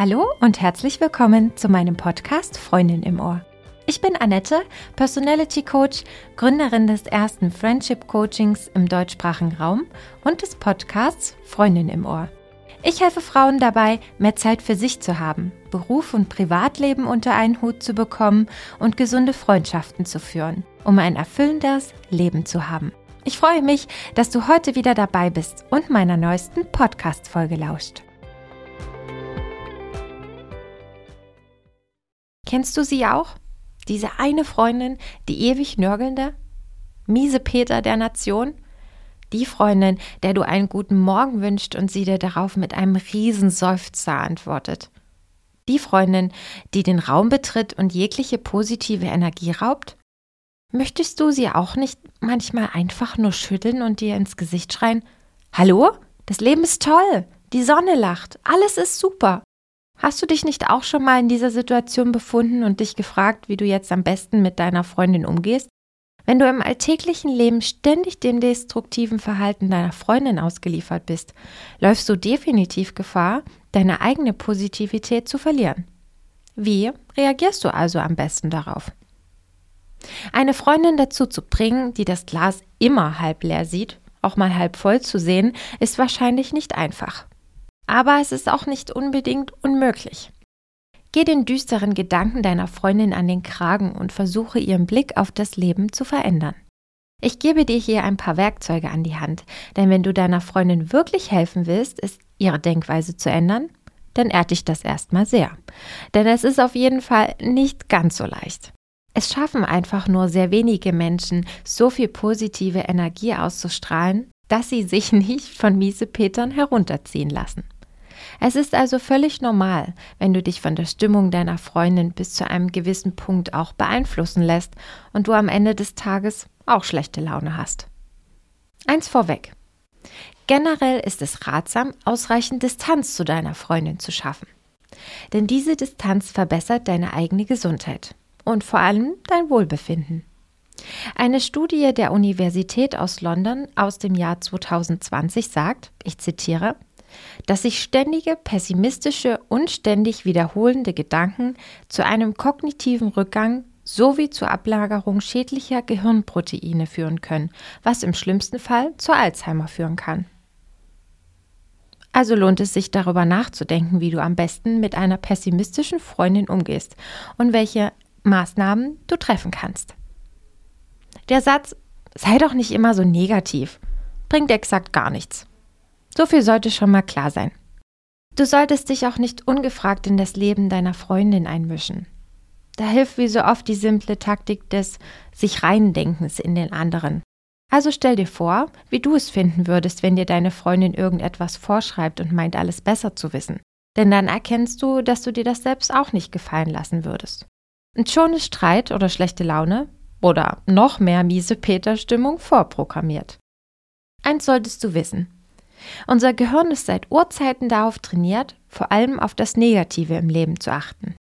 Hallo und herzlich willkommen zu meinem Podcast Freundin im Ohr. Ich bin Annette, Personality Coach, Gründerin des ersten Friendship Coachings im deutschsprachigen Raum und des Podcasts Freundin im Ohr. Ich helfe Frauen dabei, mehr Zeit für sich zu haben, Beruf und Privatleben unter einen Hut zu bekommen und gesunde Freundschaften zu führen, um ein erfüllendes Leben zu haben. Ich freue mich, dass du heute wieder dabei bist und meiner neuesten Podcast-Folge lauscht. Kennst du sie auch? Diese eine Freundin, die ewig nörgelnde? Miese Peter der Nation? Die Freundin, der du einen guten Morgen wünscht und sie dir darauf mit einem Riesenseufzer antwortet. Die Freundin, die den Raum betritt und jegliche positive Energie raubt? Möchtest du sie auch nicht manchmal einfach nur schütteln und dir ins Gesicht schreien, Hallo? Das Leben ist toll, die Sonne lacht, alles ist super. Hast du dich nicht auch schon mal in dieser Situation befunden und dich gefragt, wie du jetzt am besten mit deiner Freundin umgehst? Wenn du im alltäglichen Leben ständig dem destruktiven Verhalten deiner Freundin ausgeliefert bist, läufst du definitiv Gefahr, deine eigene Positivität zu verlieren. Wie reagierst du also am besten darauf? Eine Freundin dazu zu bringen, die das Glas immer halb leer sieht, auch mal halb voll zu sehen, ist wahrscheinlich nicht einfach aber es ist auch nicht unbedingt unmöglich. Geh den düsteren Gedanken deiner Freundin an den Kragen und versuche ihren Blick auf das Leben zu verändern. Ich gebe dir hier ein paar Werkzeuge an die Hand, denn wenn du deiner Freundin wirklich helfen willst, ist ihre Denkweise zu ändern, dann ehrt dich das erstmal sehr. Denn es ist auf jeden Fall nicht ganz so leicht. Es schaffen einfach nur sehr wenige Menschen, so viel positive Energie auszustrahlen, dass sie sich nicht von Miesepetern herunterziehen lassen. Es ist also völlig normal, wenn du dich von der Stimmung deiner Freundin bis zu einem gewissen Punkt auch beeinflussen lässt und du am Ende des Tages auch schlechte Laune hast. Eins vorweg. Generell ist es ratsam, ausreichend Distanz zu deiner Freundin zu schaffen. Denn diese Distanz verbessert deine eigene Gesundheit und vor allem dein Wohlbefinden. Eine Studie der Universität aus London aus dem Jahr 2020 sagt, ich zitiere, dass sich ständige pessimistische und ständig wiederholende Gedanken zu einem kognitiven Rückgang sowie zur Ablagerung schädlicher Gehirnproteine führen können, was im schlimmsten Fall zu Alzheimer führen kann. Also lohnt es sich darüber nachzudenken, wie du am besten mit einer pessimistischen Freundin umgehst und welche Maßnahmen du treffen kannst. Der Satz, sei doch nicht immer so negativ, bringt exakt gar nichts. So viel sollte schon mal klar sein. Du solltest dich auch nicht ungefragt in das Leben deiner Freundin einmischen. Da hilft wie so oft die simple Taktik des sich reindenkens in den anderen. Also stell dir vor, wie du es finden würdest, wenn dir deine Freundin irgendetwas vorschreibt und meint, alles besser zu wissen. Denn dann erkennst du, dass du dir das selbst auch nicht gefallen lassen würdest. Und schon ist Streit oder schlechte Laune oder noch mehr miese Peter-Stimmung vorprogrammiert. Eins solltest du wissen. Unser Gehirn ist seit Urzeiten darauf trainiert, vor allem auf das Negative im Leben zu achten.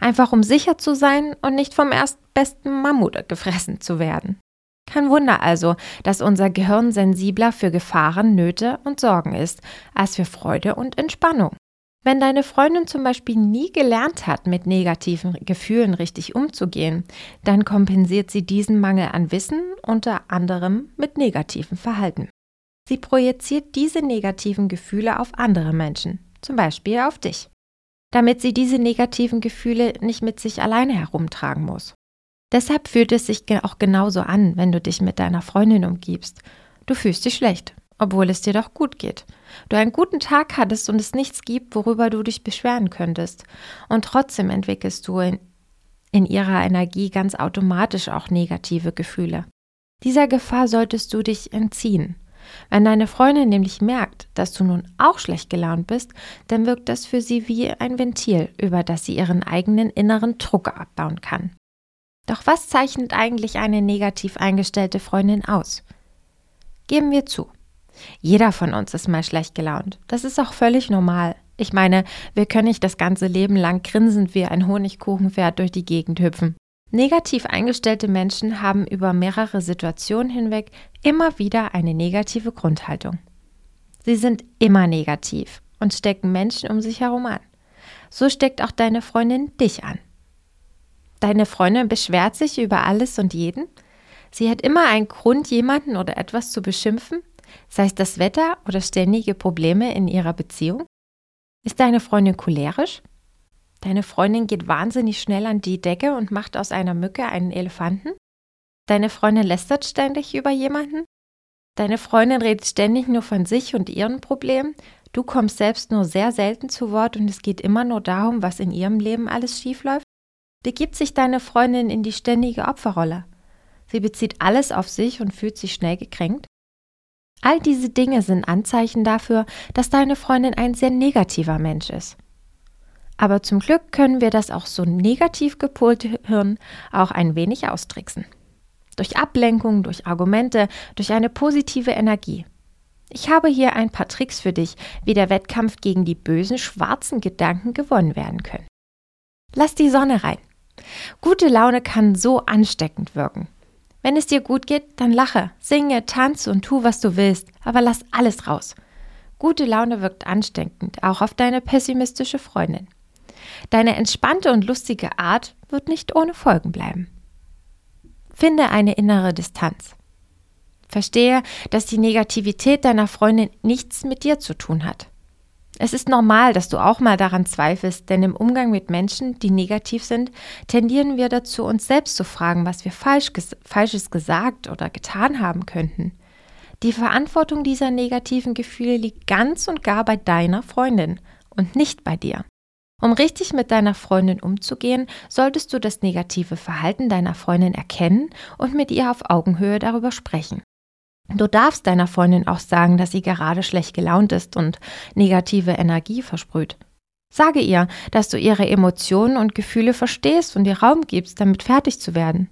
Einfach um sicher zu sein und nicht vom erstbesten Mammut gefressen zu werden. Kein Wunder also, dass unser Gehirn sensibler für Gefahren, Nöte und Sorgen ist, als für Freude und Entspannung. Wenn deine Freundin zum Beispiel nie gelernt hat, mit negativen Gefühlen richtig umzugehen, dann kompensiert sie diesen Mangel an Wissen unter anderem mit negativem Verhalten. Sie projiziert diese negativen Gefühle auf andere Menschen, zum Beispiel auf dich, damit sie diese negativen Gefühle nicht mit sich alleine herumtragen muss. Deshalb fühlt es sich auch genauso an, wenn du dich mit deiner Freundin umgibst. Du fühlst dich schlecht, obwohl es dir doch gut geht. Du einen guten Tag hattest und es nichts gibt, worüber du dich beschweren könntest. Und trotzdem entwickelst du in, in ihrer Energie ganz automatisch auch negative Gefühle. Dieser Gefahr solltest du dich entziehen. Wenn deine Freundin nämlich merkt, dass du nun auch schlecht gelaunt bist, dann wirkt das für sie wie ein Ventil, über das sie ihren eigenen inneren Druck abbauen kann. Doch was zeichnet eigentlich eine negativ eingestellte Freundin aus? Geben wir zu. Jeder von uns ist mal schlecht gelaunt. Das ist auch völlig normal. Ich meine, wir können nicht das ganze Leben lang grinsend wie ein Honigkuchenpferd durch die Gegend hüpfen. Negativ eingestellte Menschen haben über mehrere Situationen hinweg immer wieder eine negative Grundhaltung. Sie sind immer negativ und stecken Menschen um sich herum an. so steckt auch deine Freundin dich an. Deine Freundin beschwert sich über alles und jeden. Sie hat immer einen Grund, jemanden oder etwas zu beschimpfen, sei es das Wetter oder ständige Probleme in ihrer Beziehung. Ist deine Freundin cholerisch? Deine Freundin geht wahnsinnig schnell an die Decke und macht aus einer Mücke einen Elefanten? Deine Freundin lästert ständig über jemanden? Deine Freundin redet ständig nur von sich und ihren Problemen? Du kommst selbst nur sehr selten zu Wort und es geht immer nur darum, was in ihrem Leben alles schiefläuft? Begibt sich deine Freundin in die ständige Opferrolle? Sie bezieht alles auf sich und fühlt sich schnell gekränkt? All diese Dinge sind Anzeichen dafür, dass deine Freundin ein sehr negativer Mensch ist. Aber zum Glück können wir das auch so negativ gepolte Hirn auch ein wenig austricksen. Durch Ablenkung, durch Argumente, durch eine positive Energie. Ich habe hier ein paar Tricks für dich, wie der Wettkampf gegen die bösen schwarzen Gedanken gewonnen werden können. Lass die Sonne rein. Gute Laune kann so ansteckend wirken. Wenn es dir gut geht, dann lache, singe, tanze und tu, was du willst, aber lass alles raus. Gute Laune wirkt ansteckend, auch auf deine pessimistische Freundin. Deine entspannte und lustige Art wird nicht ohne Folgen bleiben. Finde eine innere Distanz. Verstehe, dass die Negativität deiner Freundin nichts mit dir zu tun hat. Es ist normal, dass du auch mal daran zweifelst, denn im Umgang mit Menschen, die negativ sind, tendieren wir dazu, uns selbst zu fragen, was wir falsch, Falsches gesagt oder getan haben könnten. Die Verantwortung dieser negativen Gefühle liegt ganz und gar bei deiner Freundin und nicht bei dir. Um richtig mit deiner Freundin umzugehen, solltest du das negative Verhalten deiner Freundin erkennen und mit ihr auf Augenhöhe darüber sprechen. Du darfst deiner Freundin auch sagen, dass sie gerade schlecht gelaunt ist und negative Energie versprüht. Sage ihr, dass du ihre Emotionen und Gefühle verstehst und ihr Raum gibst, damit fertig zu werden.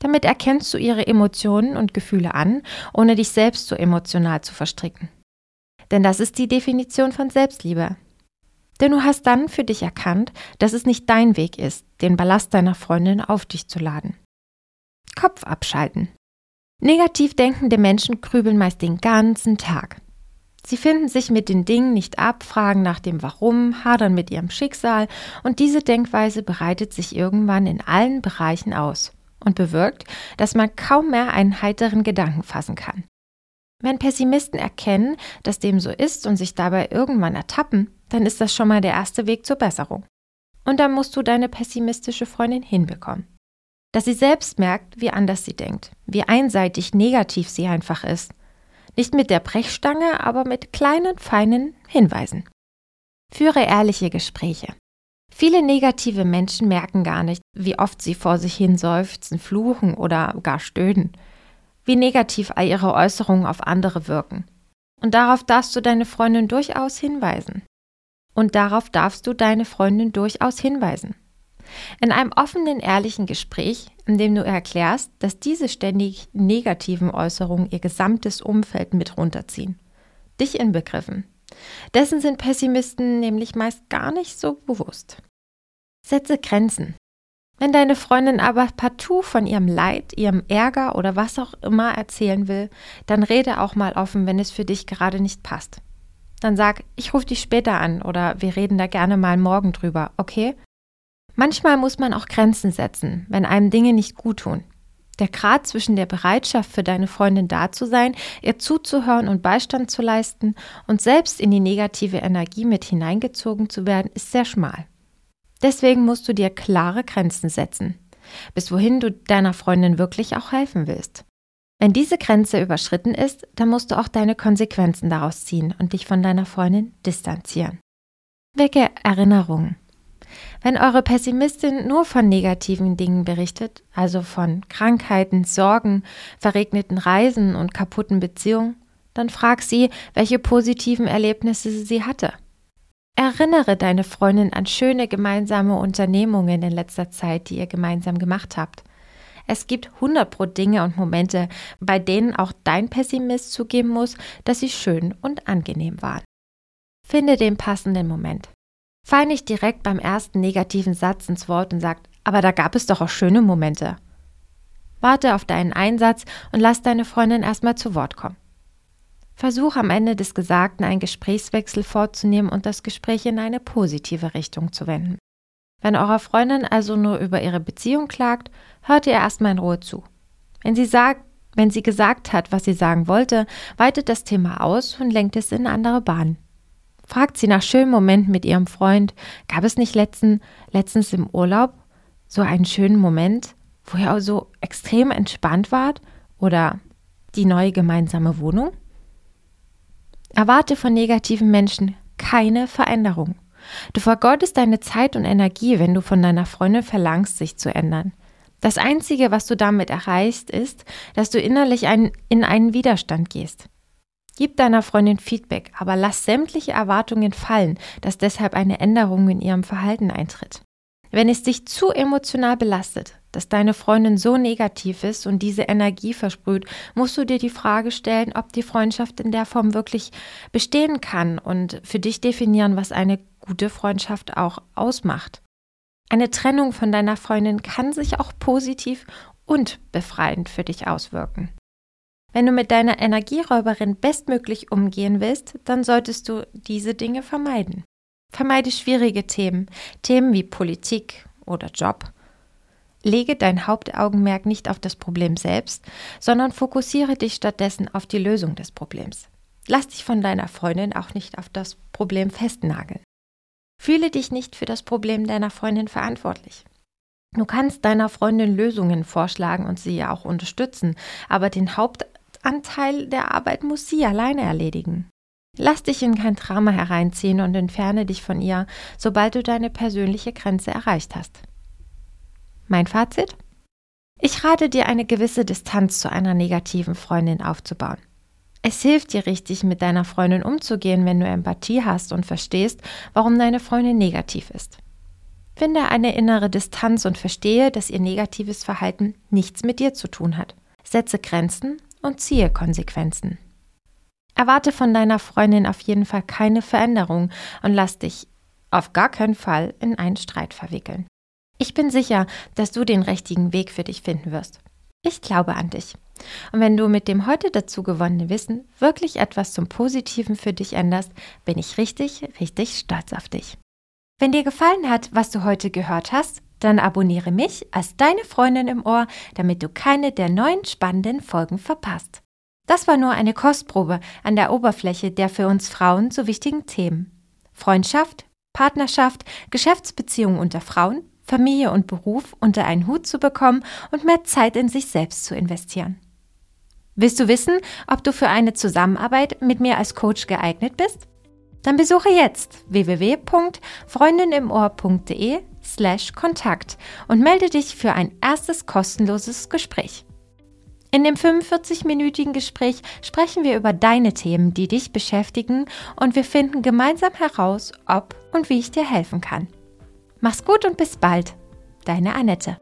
Damit erkennst du ihre Emotionen und Gefühle an, ohne dich selbst so emotional zu verstricken. Denn das ist die Definition von Selbstliebe. Denn du hast dann für dich erkannt, dass es nicht dein Weg ist, den Ballast deiner Freundin auf dich zu laden. Kopf abschalten. Negativ denkende Menschen grübeln meist den ganzen Tag. Sie finden sich mit den Dingen nicht ab, fragen nach dem Warum, hadern mit ihrem Schicksal und diese Denkweise bereitet sich irgendwann in allen Bereichen aus und bewirkt, dass man kaum mehr einen heiteren Gedanken fassen kann. Wenn Pessimisten erkennen, dass dem so ist und sich dabei irgendwann ertappen, dann ist das schon mal der erste Weg zur Besserung. Und dann musst du deine pessimistische Freundin hinbekommen dass sie selbst merkt, wie anders sie denkt, wie einseitig negativ sie einfach ist. Nicht mit der Brechstange, aber mit kleinen, feinen Hinweisen. Führe ehrliche Gespräche. Viele negative Menschen merken gar nicht, wie oft sie vor sich hin seufzen, fluchen oder gar stöhnen, wie negativ all ihre Äußerungen auf andere wirken. Und darauf darfst du deine Freundin durchaus hinweisen. Und darauf darfst du deine Freundin durchaus hinweisen. In einem offenen, ehrlichen Gespräch, in dem du erklärst, dass diese ständig negativen Äußerungen ihr gesamtes Umfeld mit runterziehen. Dich inbegriffen. Dessen sind Pessimisten nämlich meist gar nicht so bewusst. Setze Grenzen. Wenn deine Freundin aber partout von ihrem Leid, ihrem Ärger oder was auch immer erzählen will, dann rede auch mal offen, wenn es für dich gerade nicht passt. Dann sag, ich rufe dich später an oder wir reden da gerne mal morgen drüber, okay? Manchmal muss man auch Grenzen setzen, wenn einem Dinge nicht gut tun. Der Grad zwischen der Bereitschaft für deine Freundin da zu sein, ihr zuzuhören und Beistand zu leisten und selbst in die negative Energie mit hineingezogen zu werden, ist sehr schmal. Deswegen musst du dir klare Grenzen setzen, bis wohin du deiner Freundin wirklich auch helfen willst. Wenn diese Grenze überschritten ist, dann musst du auch deine Konsequenzen daraus ziehen und dich von deiner Freundin distanzieren. Wecke Erinnerungen. Wenn eure Pessimistin nur von negativen Dingen berichtet, also von Krankheiten, Sorgen, verregneten Reisen und kaputten Beziehungen, dann frag sie, welche positiven Erlebnisse sie hatte. Erinnere deine Freundin an schöne gemeinsame Unternehmungen in letzter Zeit, die ihr gemeinsam gemacht habt. Es gibt 100 pro Dinge und Momente, bei denen auch dein Pessimist zugeben muss, dass sie schön und angenehm waren. Finde den passenden Moment. Fall nicht direkt beim ersten negativen Satz ins Wort und sagt, aber da gab es doch auch schöne Momente. Warte auf deinen Einsatz und lass deine Freundin erstmal zu Wort kommen. Versuch am Ende des Gesagten einen Gesprächswechsel vorzunehmen und das Gespräch in eine positive Richtung zu wenden. Wenn eurer Freundin also nur über ihre Beziehung klagt, hört ihr erstmal in Ruhe zu. Wenn sie sagt, wenn sie gesagt hat, was sie sagen wollte, weitet das Thema aus und lenkt es in andere Bahnen. Fragt sie nach schönen Momenten mit ihrem Freund. Gab es nicht letzten, letztens im Urlaub so einen schönen Moment, wo ihr so extrem entspannt wart? Oder die neue gemeinsame Wohnung? Erwarte von negativen Menschen keine Veränderung. Du vergeudest deine Zeit und Energie, wenn du von deiner Freundin verlangst, sich zu ändern. Das Einzige, was du damit erreichst, ist, dass du innerlich ein, in einen Widerstand gehst. Gib deiner Freundin Feedback, aber lass sämtliche Erwartungen fallen, dass deshalb eine Änderung in ihrem Verhalten eintritt. Wenn es dich zu emotional belastet, dass deine Freundin so negativ ist und diese Energie versprüht, musst du dir die Frage stellen, ob die Freundschaft in der Form wirklich bestehen kann und für dich definieren, was eine gute Freundschaft auch ausmacht. Eine Trennung von deiner Freundin kann sich auch positiv und befreiend für dich auswirken. Wenn du mit deiner Energieräuberin bestmöglich umgehen willst, dann solltest du diese Dinge vermeiden. Vermeide schwierige Themen, Themen wie Politik oder Job Lege dein Hauptaugenmerk nicht auf das Problem selbst, sondern fokussiere dich stattdessen auf die Lösung des Problems. Lass dich von deiner Freundin auch nicht auf das Problem festnageln. Fühle dich nicht für das Problem deiner Freundin verantwortlich. Du kannst deiner Freundin Lösungen vorschlagen und sie ja auch unterstützen, aber den Hauptanteil der Arbeit muss sie alleine erledigen. Lass dich in kein Drama hereinziehen und entferne dich von ihr, sobald du deine persönliche Grenze erreicht hast. Mein Fazit? Ich rate dir, eine gewisse Distanz zu einer negativen Freundin aufzubauen. Es hilft dir richtig, mit deiner Freundin umzugehen, wenn du Empathie hast und verstehst, warum deine Freundin negativ ist. Finde eine innere Distanz und verstehe, dass ihr negatives Verhalten nichts mit dir zu tun hat. Setze Grenzen und ziehe Konsequenzen. Erwarte von deiner Freundin auf jeden Fall keine Veränderung und lass dich auf gar keinen Fall in einen Streit verwickeln. Ich bin sicher, dass du den richtigen Weg für dich finden wirst. Ich glaube an dich. Und wenn du mit dem heute dazu gewonnenen Wissen wirklich etwas zum Positiven für dich änderst, bin ich richtig, richtig stolz auf dich. Wenn dir gefallen hat, was du heute gehört hast, dann abonniere mich als deine Freundin im Ohr, damit du keine der neuen spannenden Folgen verpasst. Das war nur eine Kostprobe an der Oberfläche der für uns Frauen so wichtigen Themen. Freundschaft, Partnerschaft, Geschäftsbeziehungen unter Frauen Familie und Beruf unter einen Hut zu bekommen und mehr Zeit in sich selbst zu investieren. Willst du wissen, ob du für eine Zusammenarbeit mit mir als Coach geeignet bist? Dann besuche jetzt www.freundinimohr.de slash Kontakt und melde dich für ein erstes kostenloses Gespräch. In dem 45-minütigen Gespräch sprechen wir über deine Themen, die dich beschäftigen und wir finden gemeinsam heraus, ob und wie ich dir helfen kann. Mach's gut und bis bald. Deine Annette.